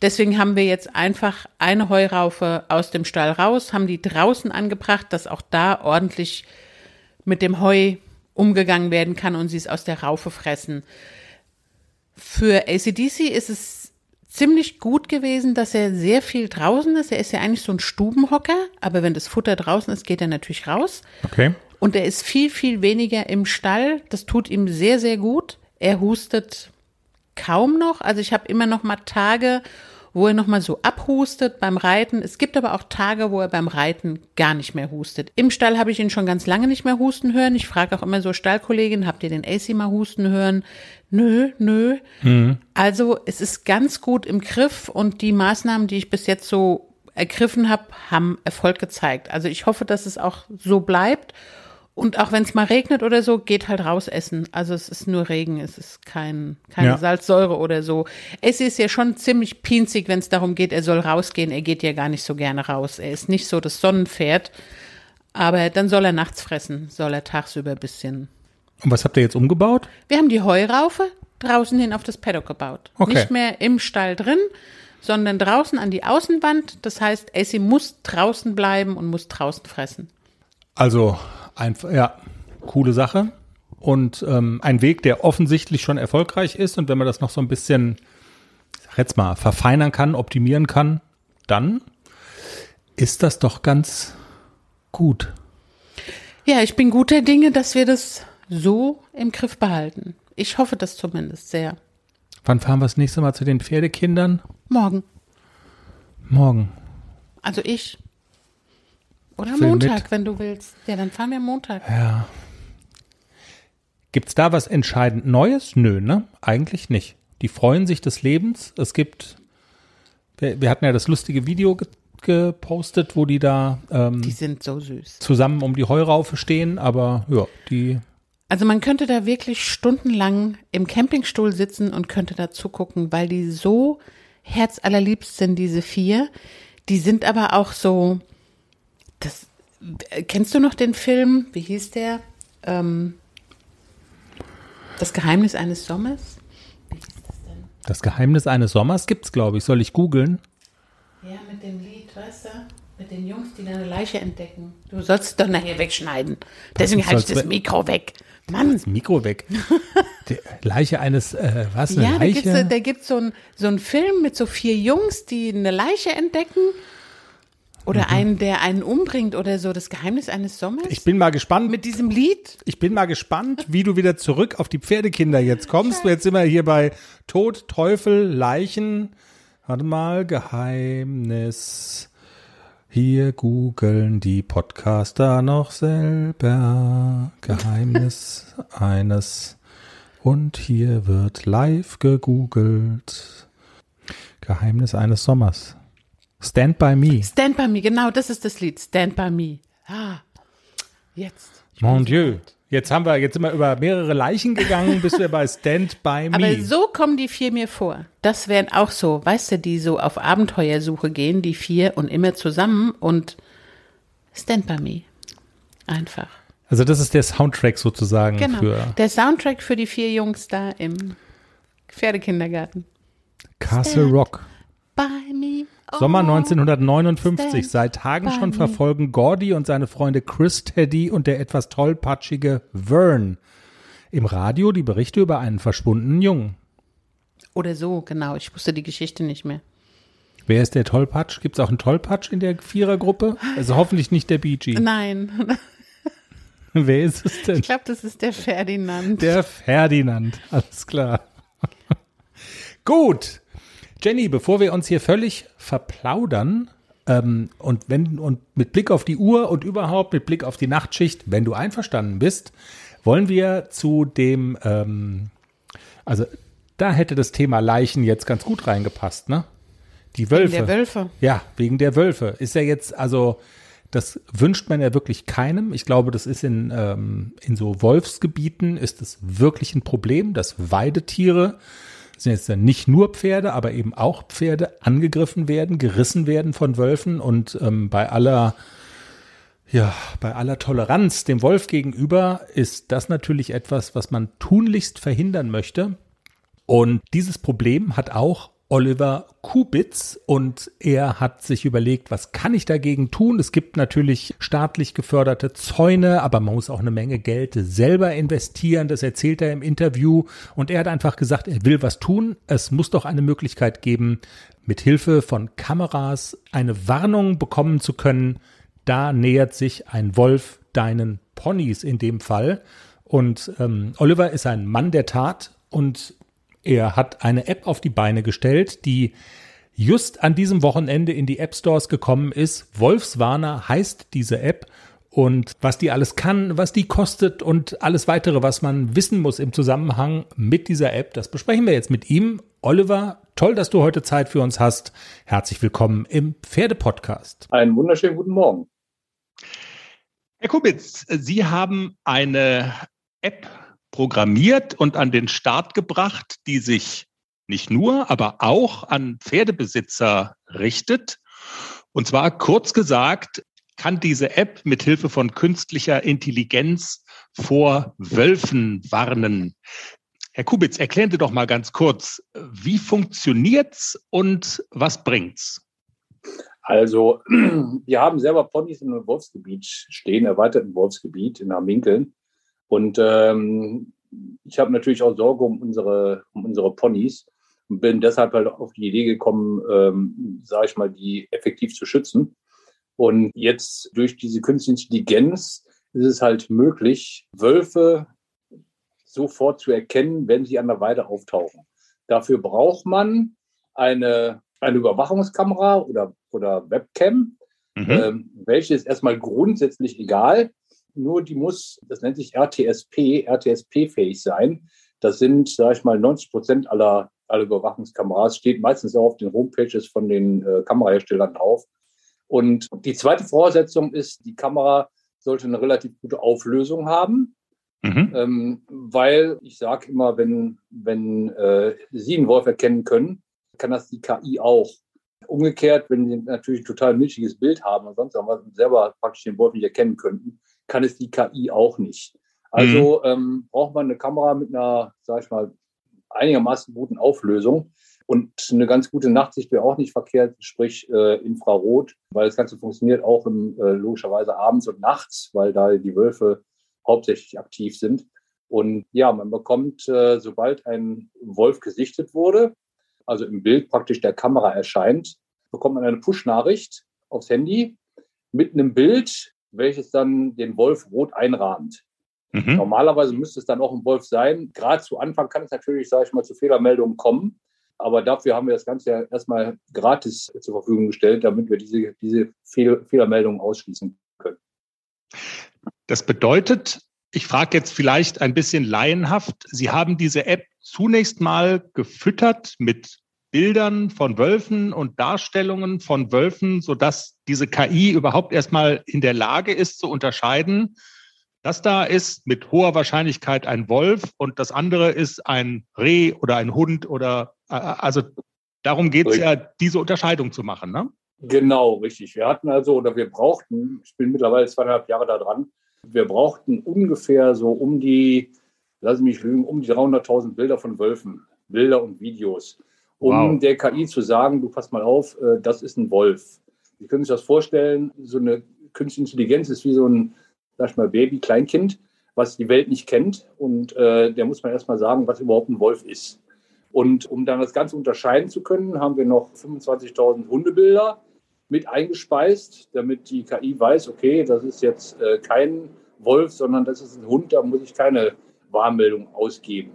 deswegen haben wir jetzt einfach eine Heuraufe aus dem Stall raus, haben die draußen angebracht, dass auch da ordentlich mit dem Heu umgegangen werden kann und sie es aus der Raufe fressen. Für ACDC ist es ziemlich gut gewesen, dass er sehr viel draußen ist. Er ist ja eigentlich so ein Stubenhocker, aber wenn das Futter draußen ist, geht er natürlich raus. Okay. Und er ist viel, viel weniger im Stall. Das tut ihm sehr, sehr gut. Er hustet kaum noch. Also ich habe immer noch mal Tage, wo er noch mal so abhustet beim Reiten. Es gibt aber auch Tage, wo er beim Reiten gar nicht mehr hustet. Im Stall habe ich ihn schon ganz lange nicht mehr husten hören. Ich frage auch immer so Stallkolleginnen, habt ihr den AC mal husten hören? Nö, nö. Also es ist ganz gut im Griff und die Maßnahmen, die ich bis jetzt so ergriffen habe, haben Erfolg gezeigt. Also ich hoffe, dass es auch so bleibt. Und auch wenn es mal regnet oder so, geht halt raus essen. Also es ist nur Regen, es ist kein, keine Ja. Salzsäure oder so. Es ist ja schon ziemlich pinzig, wenn es darum geht, er soll rausgehen. Er geht ja gar nicht so gerne raus. Er ist nicht so das Sonnenpferd. Aber dann soll er nachts fressen, soll er tagsüber ein bisschen. Und was habt ihr jetzt umgebaut? Wir haben die Heuraufe draußen hin auf das Paddock gebaut. Okay. Nicht mehr im Stall drin, sondern draußen an die Außenwand. Das heißt, Essie muss draußen bleiben und muss draußen fressen. Also einfach, ja, coole Sache. Und ähm, ein Weg, der offensichtlich schon erfolgreich ist. Und wenn man das noch so ein bisschen, sag jetzt mal, verfeinern kann, optimieren kann, dann ist das doch ganz gut. Ja, ich bin guter Dinge, dass wir das so im Griff behalten. Ich hoffe das zumindest sehr. Wann fahren wir das nächste Mal zu den Pferdekindern? Morgen. Morgen. Also ich. Oder Film Montag, mit. wenn du willst. Ja, dann fahren wir Montag. Gibt's da was entscheidend Neues? Nö, ne? Eigentlich nicht. Die freuen sich des Lebens. Es gibt, wir, wir hatten ja das lustige Video ge gepostet, wo die da ähm, Die sind so süß. zusammen um die Heuraufe stehen, aber ja, die, Also man könnte da wirklich stundenlang im Campingstuhl sitzen und könnte da zugucken, weil die so herzallerliebst sind, diese vier. Die sind aber auch so, das, äh, kennst du noch den Film, wie hieß der? Ähm, das Geheimnis eines Sommers? das Geheimnis eines Sommers gibt's, glaube ich. Soll ich googeln? Ja, mit dem Lied, weißt du? Mit den Jungs, die da eine Leiche entdecken. Du sollst es doch nachher wegschneiden. Deswegen halte ich das Mikro weg. Mann. Das Mikro weg. Die Leiche eines, äh, was, eine Ja, Leiche? da gibt's so ein so einen Film mit so vier Jungs, die eine Leiche entdecken. Oder einen, der einen umbringt oder so. Das Geheimnis eines Sommers. ich bin mal gespannt. mit diesem Lied. Ich bin mal gespannt, wie du wieder zurück auf die Pferdekinder jetzt kommst. Jetzt sind wir hier bei Tod, Teufel, Leichen. Warte mal, Geheimnis. Hier googeln die Podcaster noch selber. Geheimnis eines. Und hier wird live gegoogelt. Geheimnis eines Sommers. Stand by me. Stand by me, genau, das ist das Lied. Stand by me. Ah, jetzt. Mon Dieu. Jetzt haben wir, jetzt sind wir über mehrere Leichen gegangen, bis wir bei Stand by me. Aber so kommen die vier mir vor. Das wären auch so, weißt du, die so auf Abenteuersuche gehen, die vier und immer zusammen und Stand by me. Einfach. Also das ist der Soundtrack sozusagen Genau. für Der Soundtrack für die vier Jungs da im Pferdekindergarten. Castle Stand Rock. By me. Oh. Sommer 1959. stand Seit Tagen schon verfolgen Gordy und seine Freunde Chris Teddy und der etwas tollpatschige Vern im Radio die Berichte über einen verschwundenen Jungen. Oder so, genau. Ich wusste die Geschichte nicht mehr. Wer ist der Tollpatsch? Gibt es auch einen Tollpatsch in der Vierergruppe? Also hoffentlich nicht der Bee. Nein, Wer ist es denn? ich glaube, das ist der Ferdinand. Der Ferdinand. Alles klar. Gut. Jenny, bevor wir uns hier völlig verplaudern ähm, und wenn und mit Blick auf die Uhr und überhaupt mit Blick auf die Nachtschicht, wenn du einverstanden bist, wollen wir zu dem, ähm, also da hätte das Thema Leichen jetzt ganz gut reingepasst, ne? Die Wölfe. der Wölfe. Ja, wegen der Wölfe. Ist ja jetzt, also Das wünscht man ja wirklich keinem. Ich glaube, das ist in, ähm, in so Wolfsgebieten ist es wirklich ein Problem, dass Weidetiere sind jetzt nicht nur Pferde, aber eben auch Pferde angegriffen werden, gerissen werden von Wölfen und ähm, bei aller ja, bei aller Toleranz dem Wolf gegenüber ist das natürlich etwas, was man tunlichst verhindern möchte. Und dieses Problem hat auch Oliver Kubitz und er hat sich überlegt, was kann ich dagegen tun? Es gibt natürlich staatlich geförderte Zäune, aber man muss auch eine Menge Geld selber investieren. Das erzählt er im Interview und er hat einfach gesagt, er will was tun. Es muss doch eine Möglichkeit geben, mit Hilfe von Kameras eine Warnung bekommen zu können. Da nähert sich ein Wolf deinen Ponys in dem Fall. Und ähm, Oliver ist ein Mann der Tat und er hat eine App auf die Beine gestellt, die just an diesem Wochenende in die App Stores gekommen ist. Wolfswarner heißt diese App und was die alles kann, was die kostet und alles weitere, was man wissen muss im Zusammenhang mit dieser App, das besprechen wir jetzt mit ihm. Oliver, toll, dass du heute Zeit für uns hast. Herzlich willkommen im Pferdepodcast. Einen wunderschönen guten Morgen. Herr Kubitz, Sie haben eine App programmiert und an den Start gebracht, die sich nicht nur, aber auch an Pferdebesitzer richtet. Und zwar kurz gesagt, kann diese App mit Hilfe von künstlicher Intelligenz vor Wölfen warnen. Herr Kubitz, erklären Sie doch mal ganz kurz, wie funktioniert's und was bringt's? Also, wir haben selber Ponys einem Wolfsgebiet stehen, erweiterten Wolfsgebiet in Hamminkeln. Und ähm, ich habe natürlich auch Sorge um unsere, um unsere Ponys und bin deshalb halt auf die Idee gekommen, ähm, sage ich mal, die effektiv zu schützen. Und jetzt durch diese künstliche Intelligenz ist es halt möglich, Wölfe sofort zu erkennen, wenn sie an der Weide auftauchen. Dafür braucht man eine, eine Überwachungskamera oder, oder Webcam, mhm. ähm, welche ist erstmal grundsätzlich egal nur die muss, das nennt sich RTSP, RTSP-fähig sein. Das sind, sage ich mal, 90 Prozent aller, aller Überwachungskameras, steht meistens auch auf den Homepages von den äh, Kameraherstellern drauf. Und die zweite Voraussetzung ist, die Kamera sollte eine relativ gute Auflösung haben. Mhm. Ähm, weil ich sage immer, wenn, wenn äh, Sie einen Wolf erkennen können, kann das die KI auch. Umgekehrt, wenn Sie natürlich ein total milchiges Bild haben und sonst was selber praktisch den Wolf nicht erkennen könnten, kann es die KI auch nicht. Also mhm. ähm, braucht man eine Kamera mit einer, sag ich mal, einigermaßen guten Auflösung. Und eine ganz gute Nachtsicht wäre auch nicht verkehrt, sprich äh, Infrarot, weil das Ganze funktioniert auch im, äh, logischerweise abends und nachts, weil da die Wölfe hauptsächlich aktiv sind. Und ja, man bekommt, äh, sobald ein Wolf gesichtet wurde, also im Bild praktisch der Kamera erscheint, bekommt man eine Push-Nachricht aufs Handy mit einem Bild, welches dann den Wolf rot einrahmt. Mhm. Normalerweise müsste es dann auch ein Wolf sein. Gerade zu Anfang kann es natürlich, sage ich mal, zu Fehlermeldungen kommen. Aber dafür haben wir das Ganze ja erstmal gratis zur Verfügung gestellt, damit wir diese, diese Fehl Fehlermeldungen ausschließen können. Das bedeutet, ich frage jetzt vielleicht ein bisschen laienhaft, Sie haben diese App zunächst mal gefüttert mit Bildern von Wölfen und Darstellungen von Wölfen, sodass diese KI überhaupt erstmal in der Lage ist zu unterscheiden, das da ist mit hoher Wahrscheinlichkeit ein Wolf und das andere ist ein Reh oder ein Hund oder äh, also darum geht es ja, diese Unterscheidung zu machen, ne? Genau, richtig. Wir hatten also oder wir brauchten, ich bin mittlerweile zweieinhalb Jahre da dran, wir brauchten ungefähr so um die, lass mich lügen, um die 300.000 Bilder von Wölfen, Bilder und Videos um wow. der KI zu sagen, du pass mal auf, äh, das ist ein Wolf. Sie können sich das vorstellen, so eine künstliche Intelligenz ist wie so ein, sag ich mal, Baby, Kleinkind, was die Welt nicht kennt. Und äh, der muss man erstmal sagen, was überhaupt ein Wolf ist. Und um dann das Ganze unterscheiden zu können, haben wir noch 25.000 Hundebilder mit eingespeist, damit die KI weiß, okay, das ist jetzt äh, kein Wolf, sondern das ist ein Hund, da muss ich keine Warnmeldung ausgeben.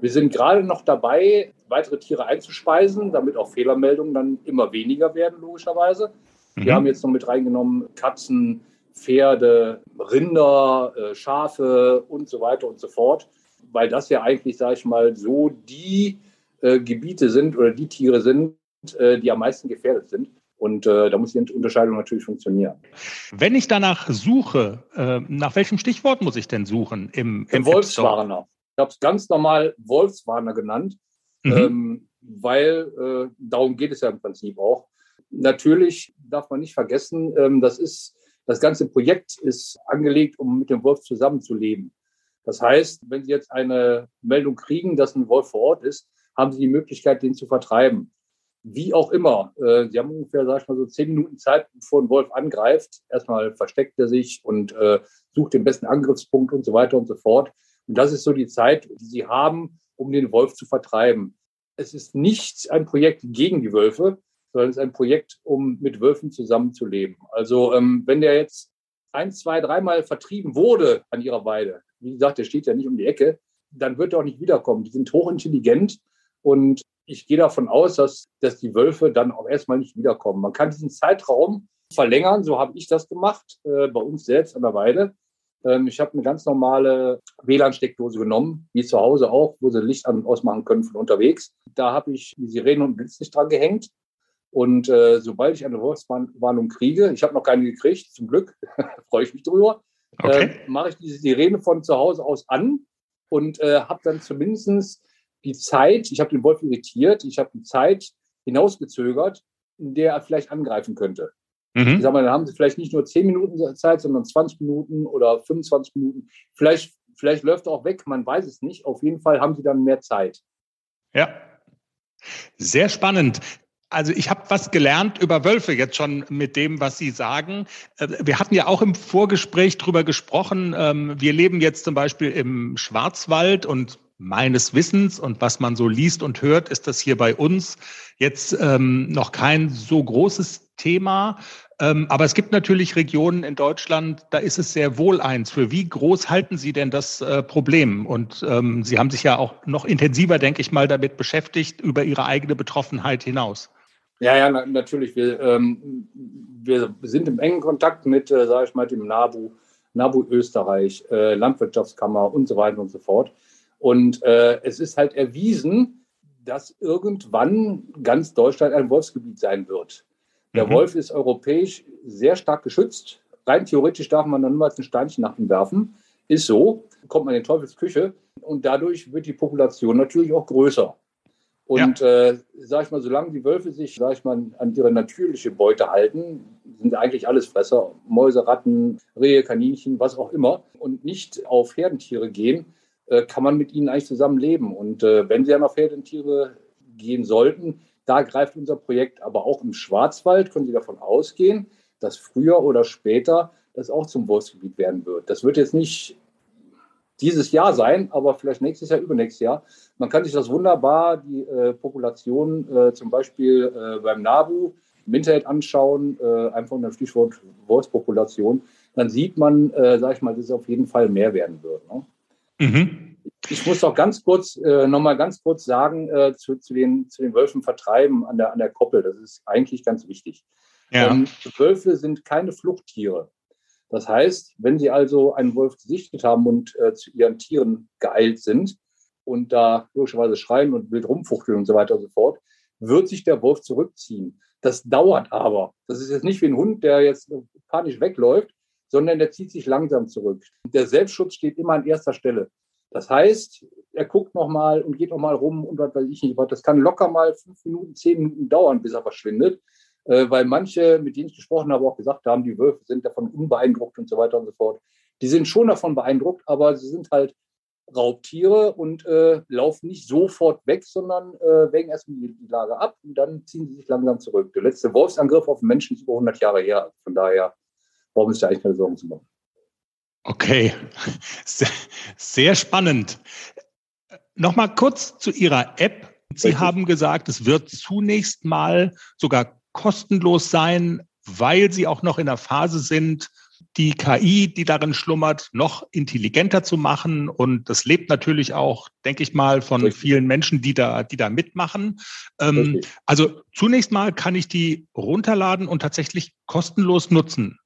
Wir sind gerade noch dabei, weitere Tiere einzuspeisen, damit auch Fehlermeldungen dann immer weniger werden, logischerweise. Mhm. Wir haben jetzt noch mit reingenommen Katzen, Pferde, Rinder, äh, Schafe und so weiter und so fort, weil das ja eigentlich, sage ich mal, so die äh, Gebiete sind oder die Tiere sind, äh, die am meisten gefährdet sind. Und äh, da muss die Unterscheidung natürlich funktionieren. Wenn ich danach suche, äh, nach welchem Stichwort muss ich denn suchen im, im Wolfswarner? Ich habe es ganz normal Wolfswarner genannt, mhm. ähm, weil äh, darum geht es ja im Prinzip auch. Natürlich darf man nicht vergessen, ähm, das ist das ganze Projekt ist angelegt, um mit dem Wolf zusammenzuleben. Das heißt, wenn Sie jetzt eine Meldung kriegen, dass ein Wolf vor Ort ist, haben Sie die Möglichkeit, den zu vertreiben. Wie auch immer. Äh, Sie haben ungefähr, sag ich mal, so zehn Minuten Zeit, bevor ein Wolf angreift. Erstmal versteckt er sich und äh, sucht den besten Angriffspunkt und so weiter und so fort. Und das ist so die Zeit, die Sie haben, um den Wolf zu vertreiben. Es ist nicht ein Projekt gegen die Wölfe, sondern es ist ein Projekt, um mit Wölfen zusammenzuleben. Also ähm, wenn der jetzt ein, zwei, dreimal vertrieben wurde an ihrer Weide, wie gesagt, der steht ja nicht um die Ecke, dann wird er auch nicht wiederkommen. Die sind hochintelligent und ich gehe davon aus, dass, dass die Wölfe dann auch erstmal nicht wiederkommen. Man kann diesen Zeitraum verlängern, so habe ich das gemacht, äh, bei uns selbst an der Weide. Ähm, ich habe eine ganz normale WLAN-Steckdose genommen, wie zu Hause auch, wo sie Licht an und ausmachen können von unterwegs. Da habe ich die Sirene und Blitzlicht dran gehängt. Und äh, sobald ich eine Wolfswarnung kriege, ich habe noch keine gekriegt, zum Glück, freue ich mich drüber, okay. äh, mache ich diese Sirene von zu Hause aus an und äh, habe dann zumindest die Zeit, ich habe den Wolf irritiert, ich habe die Zeit hinausgezögert, in der er vielleicht angreifen könnte. Mhm. Ich sag mal, dann haben sie vielleicht nicht nur 10 Minuten Zeit, sondern 20 Minuten oder 25 Minuten. Vielleicht, vielleicht läuft er auch weg, man weiß es nicht. Auf jeden Fall haben sie dann mehr Zeit. Ja. Sehr spannend. Also ich habe was gelernt über Wölfe jetzt schon mit dem, was Sie sagen. Äh, wir hatten ja auch im Vorgespräch drüber gesprochen. Ähm, wir leben jetzt zum Beispiel im Schwarzwald und meines Wissens und was man so liest und hört, ist das hier bei uns jetzt ähm, noch kein so großes Thema. Ähm, aber es gibt natürlich Regionen in Deutschland, da ist es sehr wohl eins. Für wie groß halten Sie denn das äh, Problem? Und ähm, Sie haben sich ja auch noch intensiver, denke ich mal, damit beschäftigt, über Ihre eigene Betroffenheit hinaus. Ja, ja, na, natürlich. Wir, ähm, wir sind im engen Kontakt mit, äh, sage ich mal, dem NABU, NABU Österreich, äh, Landwirtschaftskammer und so weiter und so fort. Und äh, es ist halt erwiesen, dass irgendwann ganz Deutschland ein Wolfsgebiet sein wird. Der mhm. Wolf ist europäisch sehr stark geschützt. Rein theoretisch darf man dann niemals ein Steinchen nach ihm werfen. Ist so, kommt man in Teufelsküche und dadurch wird die Population natürlich auch größer. Und ja. äh, sag ich mal, solange die Wölfe sich, sag ich mal, an ihre natürliche Beute halten, sind eigentlich alles Fresser, Mäuse, Ratten, Rehe, Kaninchen, was auch immer, und nicht auf Herdentiere gehen, äh, kann man mit ihnen eigentlich zusammen leben. Und äh, wenn sie dann auf Herdentiere gehen sollten, da greift unser Projekt. Aber auch im Schwarzwald können Sie davon ausgehen, dass früher oder später das auch zum Wolfsgebiet werden wird. Das wird jetzt nicht dieses Jahr sein, aber vielleicht nächstes Jahr, übernächstes Jahr. Man kann sich das wunderbar, die äh, Population äh, zum Beispiel äh, beim NABU im Internet anschauen, äh, einfach unter dem Stichwort Wolfspopulation. Dann sieht man, äh, sag ich mal, dass es auf jeden Fall mehr werden wird. Ne? Mhm. Ich muss auch ganz kurz, äh, nochmal ganz kurz sagen, äh, zu, zu, den, zu den Wölfen vertreiben an der, an der Koppel. Das ist eigentlich ganz wichtig. Ja. Ähm, Wölfe sind keine Fluchttiere. Das heißt, wenn Sie also einen Wolf gesichtet haben und äh, zu Ihren Tieren geeilt sind und da logischerweise schreien und wild rumfuchteln und so weiter und so fort, wird sich der Wolf zurückziehen. Das dauert aber. Das ist jetzt nicht wie ein Hund, der jetzt panisch wegläuft, sondern der zieht sich langsam zurück. Der Selbstschutz steht immer an erster Stelle. Das heißt, er guckt nochmal und geht nochmal rum und was weiß ich nicht. Das kann locker mal fünf Minuten, zehn Minuten dauern, bis er verschwindet äh, weil manche, mit denen ich gesprochen habe, auch gesagt haben, die Wölfe sind davon unbeeindruckt und so weiter und so fort. Die sind schon davon beeindruckt, aber sie sind halt Raubtiere und äh, laufen nicht sofort weg, sondern äh, wägen erstmal die, die Lage ab und dann ziehen sie sich langsam zurück. Der letzte Wolfsangriff auf den Menschen ist über 100 Jahre her. Von daher brauchen uns da eigentlich keine Sorgen zu machen. Okay, sehr, sehr spannend. Nochmal kurz zu Ihrer App. Sie Richtig. haben gesagt, es wird zunächst mal sogar kostenlos sein, weil sie auch noch in der Phase sind, die KI, die darin schlummert, noch intelligenter zu machen. Und das lebt natürlich auch, denke ich mal, von Richtig. vielen Menschen, die da, die da mitmachen. Ähm, also zunächst mal kann ich die runterladen und tatsächlich kostenlos nutzen.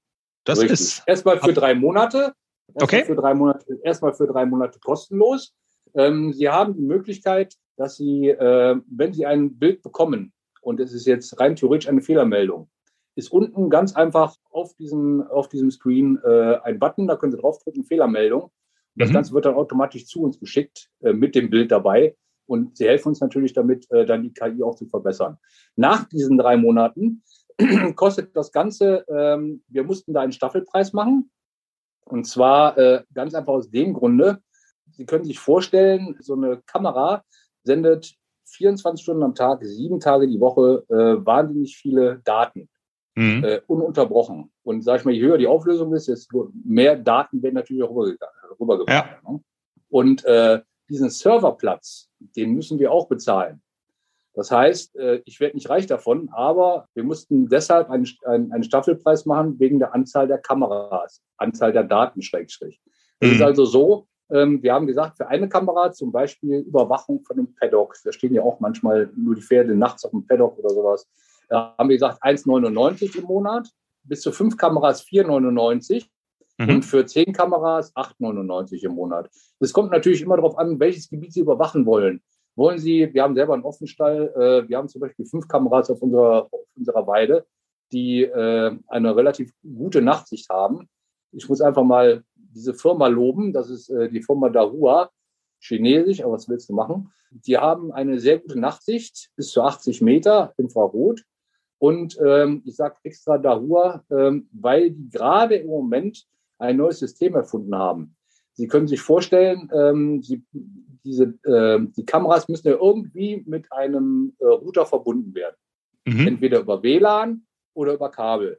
Das Richtig. ist erstmal für drei Monate. Erstmal okay. Für drei Monate. Erstmal für drei Monate kostenlos. Ähm, Sie haben die Möglichkeit, dass Sie, äh, wenn Sie ein Bild bekommen, und es ist jetzt rein theoretisch eine Fehlermeldung, ist unten ganz einfach auf diesem, auf diesem Screen äh, ein Button, da können Sie draufdrücken, Fehlermeldung. Das Mhm. Ganze wird dann automatisch zu uns geschickt äh, mit dem Bild dabei. Und sie helfen uns natürlich damit, äh, dann die KI auch zu verbessern. Nach diesen drei Monaten kostet das Ganze, ähm, wir mussten da einen Staffelpreis machen. Und zwar äh, ganz einfach aus dem Grunde, Sie können sich vorstellen, so eine Kamera sendet 24 Stunden am Tag, sieben Tage die Woche, äh, wahnsinnig viele Daten Mhm. äh, ununterbrochen. Und sag ich mal, je höher die Auflösung ist, desto mehr Daten werden natürlich auch rübergebracht. Ne? Und äh, diesen Serverplatz, den müssen wir auch bezahlen. Das heißt, äh, ich werde nicht reich davon, aber wir mussten deshalb einen, einen, Staffelpreis machen wegen der Anzahl der Kameras, Anzahl der Daten, Schrägstrich. Es Mhm. ist also so, ähm, wir haben gesagt, für eine Kamera zum Beispiel Überwachung von dem Paddock, da stehen ja auch manchmal nur die Pferde nachts auf dem Paddock oder sowas, da haben wir gesagt 1,99 im Monat, bis zu fünf Kameras 4,99 Mhm. und für zehn Kameras 8,99 im Monat. Es kommt natürlich immer darauf an, welches Gebiet Sie überwachen wollen. Wollen Sie, wir haben selber einen Offenstall, äh, wir haben zum Beispiel fünf Kameras auf unserer, auf unserer Weide, die äh, eine relativ gute Nachtsicht haben. Ich muss einfach mal diese Firma loben, das ist äh, die Firma Dahua, chinesisch, aber was willst du machen? Die haben eine sehr gute Nachtsicht, bis zu 80 Meter Infrarot. Und ähm, ich sage extra Dahua, ähm, weil die gerade im Moment ein neues System erfunden haben. Sie können sich vorstellen, ähm, sie, diese, äh, die Kameras müssen ja irgendwie mit einem äh, Router verbunden werden. Mhm. Entweder über WLAN oder über Kabel.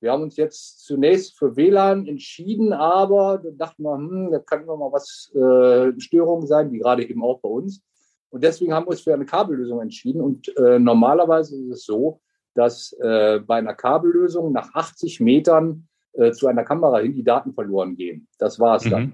Wir haben uns jetzt zunächst für WLAN entschieden, aber da dachten wir, hm, da kann immer mal was äh, Störungen sein, wie gerade eben auch bei uns. Und deswegen haben wir uns für eine Kabellösung entschieden. Und äh, normalerweise ist es so, dass äh, bei einer Kabellösung nach 80 Metern äh, zu einer Kamera hin die Daten verloren gehen. Das war es dann. Mhm.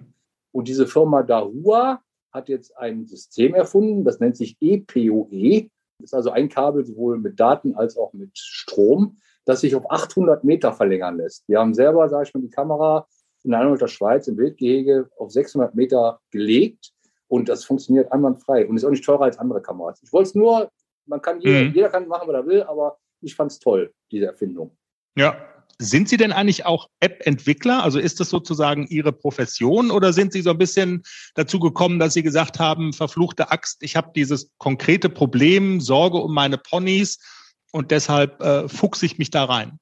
Und diese Firma Dahua hat jetzt ein System erfunden, das nennt sich E EPOE. Das ist also ein Kabel sowohl mit Daten als auch mit Strom, das sich auf 800 Meter verlängern lässt. Wir haben selber, sage ich mal, die Kamera in der Schweiz im Wildgehege auf 600 Meter gelegt und das funktioniert einwandfrei und ist auch nicht teurer als andere Kameras. Ich wollte es nur, man kann jeder, Mhm. jeder kann machen, was er will, aber ich fand es toll, diese Erfindung. Ja. Sind Sie denn eigentlich auch App-Entwickler? Also ist das sozusagen Ihre Profession oder sind Sie so ein bisschen dazu gekommen, dass Sie gesagt haben, verfluchte Axt, ich habe dieses konkrete Problem, Sorge um meine Ponys und deshalb äh, fuchse ich mich da rein?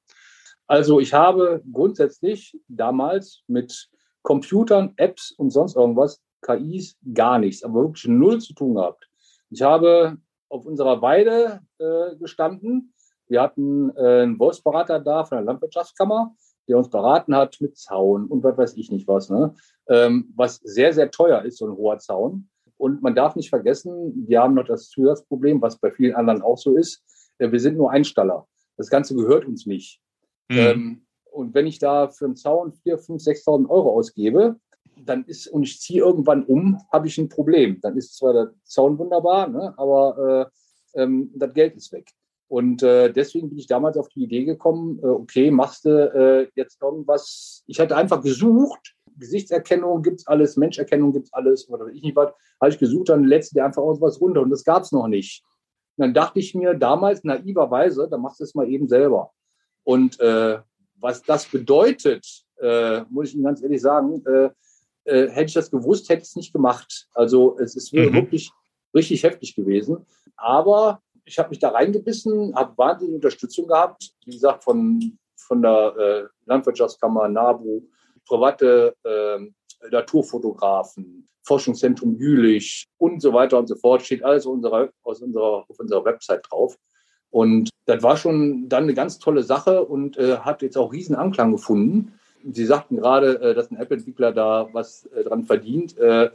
Also ich habe grundsätzlich damals mit Computern, Apps und sonst irgendwas, KIs, gar nichts, aber wirklich null zu tun gehabt. Ich habe auf unserer Weide äh, gestanden. Wir hatten äh, einen Wolfsberater da von der Landwirtschaftskammer, der uns beraten hat mit Zaun und was weiß ich nicht was, ne? ähm, was sehr, sehr teuer ist, so ein hoher Zaun. Und man darf nicht vergessen, wir haben noch das Zusatzproblem, was bei vielen anderen auch so ist. Äh, wir sind nur Einstaller. Das Ganze gehört uns nicht. Mhm. Ähm, und wenn ich da für einen Zaun 4.000, 5.000, 6.000 Euro ausgebe, dann ist, und ich ziehe irgendwann um, habe ich ein Problem. Dann ist zwar der Zaun wunderbar, ne, aber äh, ähm, das Geld ist weg. Und äh, deswegen bin ich damals auf die Idee gekommen, äh, okay, machst du äh, jetzt irgendwas. Ich hatte einfach gesucht, Gesichtserkennung gibt's alles, Menscherkennung gibt's alles, oder ich nicht was, habe ich gesucht, dann lädst du dir einfach irgendwas runter und das gab's noch nicht. Und dann dachte ich mir damals naiverweise, dann machst du es mal eben selber. Und äh, was das bedeutet, äh, muss ich Ihnen ganz ehrlich sagen, äh, äh, hätte ich das gewusst, hätte ich es nicht gemacht. Also es ist Mhm. wirklich richtig heftig gewesen. Aber ich habe mich da reingebissen, habe wahnsinnige Unterstützung gehabt, wie gesagt, von, von der äh, Landwirtschaftskammer, NABU, private äh, Naturfotografen, Forschungszentrum Jülich und so weiter und so fort. Steht alles auf unserer, aus unserer, auf unserer Website drauf. Und das war schon dann eine ganz tolle Sache und äh, hat jetzt auch riesen Anklang gefunden. Sie sagten gerade, äh, dass ein App-Entwickler da was äh, dran verdient. Äh,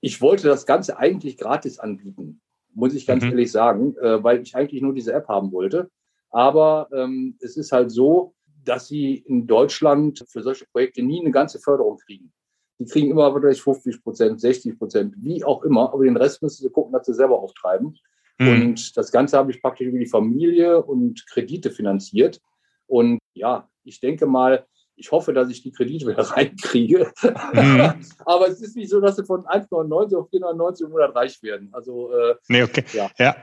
ich wollte das Ganze eigentlich gratis anbieten, muss ich ganz Mhm. ehrlich sagen, äh, weil ich eigentlich nur diese App haben wollte. Aber ähm, es ist halt so, dass sie in Deutschland für solche Projekte nie eine ganze Förderung kriegen. Die kriegen immer vielleicht 50 Prozent, 60 Prozent, wie auch immer, aber den Rest müssen sie gucken, dass sie selber auftreiben. Mhm. Und das Ganze habe ich praktisch über die Familie und Kredite finanziert. Und ja, ich denke mal, ich hoffe, dass ich die Kredite wieder reinkriege. Mhm. Aber es ist nicht so, dass sie von 1,99 auf 4,99 im Monat reich werden. Also äh, Nee, okay. Ja. ja.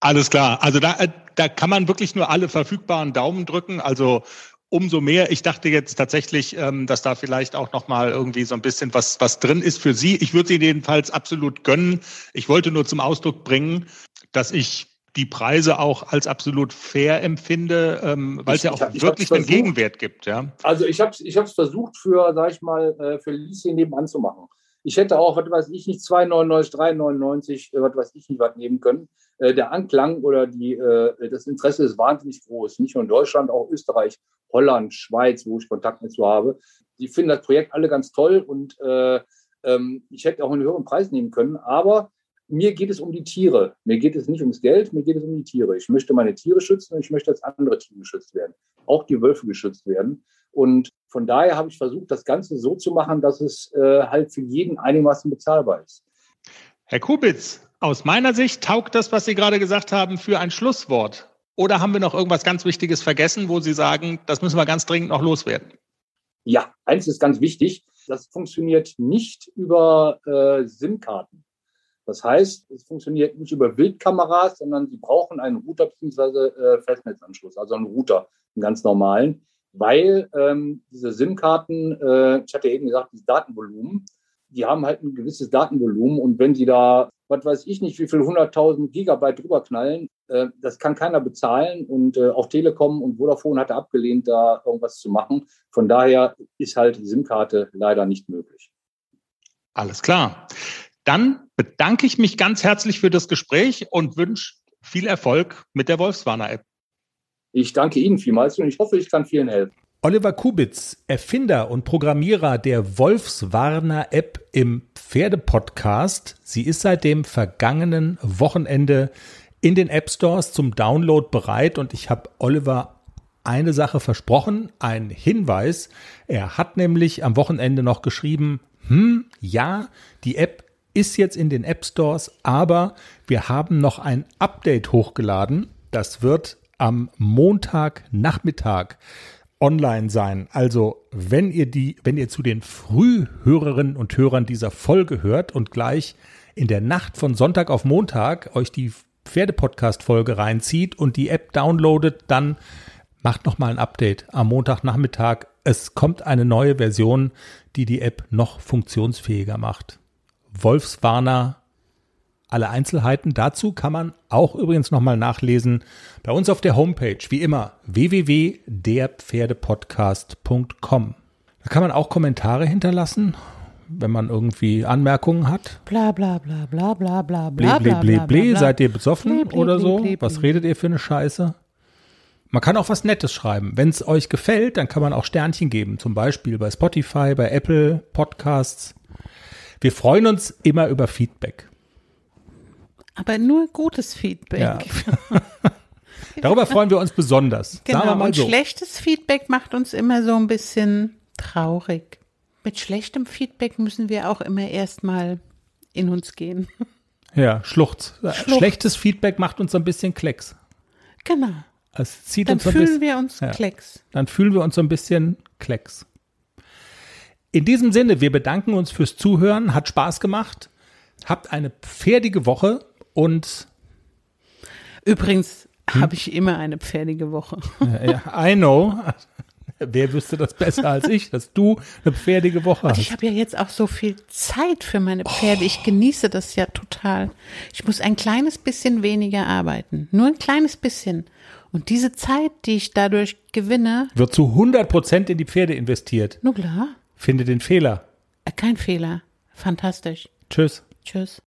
Alles klar. Also da, äh, da kann man wirklich nur alle verfügbaren Daumen drücken. Also umso mehr. Ich dachte jetzt tatsächlich, ähm, dass da vielleicht auch noch mal irgendwie so ein bisschen was was drin ist für Sie. Ich würde Sie jedenfalls absolut gönnen. Ich wollte nur zum Ausdruck bringen, dass ich die Preise auch als absolut fair empfinde, ähm, weil es ja auch ich wirklich einen Gegenwert gibt. Ja. Also ich habe es ich versucht für, sag ich mal, äh, für Leasing nebenan zu machen. Ich hätte auch, was weiß ich nicht, 2,99, 3,99, äh, was weiß ich nicht, was nehmen können. Äh, der Anklang oder die, das Interesse ist wahnsinnig groß. Nicht nur in Deutschland, auch Österreich, Holland, Schweiz, wo ich Kontakt mit zu habe. Die finden das Projekt alle ganz toll und äh, ähm, ich hätte auch einen höheren Preis nehmen können. Aber mir geht es um die Tiere. Mir geht es nicht ums Geld, mir geht es um die Tiere. Ich möchte meine Tiere schützen und ich möchte, dass andere Tiere geschützt werden. Auch die Wölfe geschützt werden. Und von daher habe ich versucht, das Ganze so zu machen, dass es äh, halt für jeden einigermaßen bezahlbar ist. Herr Kubitz, aus meiner Sicht taugt das, was Sie gerade gesagt haben, für ein Schlusswort. Oder haben wir noch irgendwas ganz Wichtiges vergessen, wo Sie sagen, das müssen wir ganz dringend noch loswerden? Ja, eins ist ganz wichtig. Das funktioniert nicht über äh, SIM-Karten. Das heißt, es funktioniert nicht über Wildkameras, sondern Sie brauchen einen Router bzw. Äh, Festnetzanschluss, also einen Router, einen ganz normalen, weil ähm, diese SIM-Karten, äh, ich hatte eben gesagt, dieses Datenvolumen, die haben halt ein gewisses Datenvolumen und wenn Sie da, was weiß ich nicht, wie viel 100.000 Gigabyte drüber knallen, äh, das kann keiner bezahlen und äh, auch Telekom und Vodafone hatte abgelehnt, da irgendwas zu machen. Von daher ist halt die SIM-Karte leider nicht möglich. Alles klar. Dann bedanke ich mich ganz herzlich für das Gespräch und wünsche viel Erfolg mit der Wolfswarner-App. Ich danke Ihnen vielmals und ich hoffe, ich kann vielen helfen. Oliver Kubitz, Erfinder und Programmierer der Wolfswarner-App im Pferdepodcast. Sie ist seit dem vergangenen Wochenende in den App Stores zum Download bereit und ich habe Oliver eine Sache versprochen, ein Hinweis. Er hat nämlich am Wochenende noch geschrieben, hm, ja, die App ist jetzt in den App Stores, aber wir haben noch ein Update hochgeladen. Das wird am Montagnachmittag online sein. Also, wenn ihr die, wenn ihr zu den Frühhörerinnen und Hörern dieser Folge hört und gleich in der Nacht von Sonntag auf Montag euch die Pferdepodcast-Folge reinzieht und die App downloadet, dann macht nochmal ein Update am Montagnachmittag. Es kommt eine neue Version, die die App noch funktionsfähiger macht. Wolfswarner. Alle Einzelheiten dazu kann man auch übrigens nochmal nachlesen bei uns auf der Homepage, wie immer, www.derpferdepodcast.com. Da kann man auch Kommentare hinterlassen, wenn man irgendwie Anmerkungen hat. Bla bla bla bla bla bla bla bla bla bla. Seid ihr besoffen oder so? Was redet ihr für eine Scheiße? Man kann auch was Nettes schreiben. Wenn es euch gefällt, dann kann man auch Sternchen geben. Zum Beispiel bei Spotify, bei Apple Podcasts. Wir freuen uns immer über Feedback. Aber nur gutes Feedback. Ja. Darüber freuen wir uns besonders. Genau, und so. schlechtes Feedback macht uns immer so ein bisschen traurig. Mit schlechtem Feedback müssen wir auch immer erstmal in uns gehen. Ja, Schluchz. Schluchz. Schlechtes Feedback macht uns so ein bisschen Klecks. Genau. Es zieht Dann uns fühlen bisschen, wir uns ja. Klecks. Dann fühlen wir uns so ein bisschen Klecks. In diesem Sinne, wir bedanken uns fürs Zuhören, hat Spaß gemacht. Habt eine pferdige Woche und übrigens hm? habe ich immer eine pferdige Woche. Ja, I know. Wer wüsste das besser als ich, dass du eine pferdige Woche hast? Und ich habe ja jetzt auch so viel Zeit für meine Pferde. Oh. Ich genieße das ja total. Ich muss ein kleines bisschen weniger arbeiten. Nur ein kleines bisschen. Und diese Zeit, die ich dadurch gewinne, wird zu 100 Prozent in die Pferde investiert. Nur klar. Finde den Fehler. Kein Fehler. Fantastisch. Tschüss. Tschüss.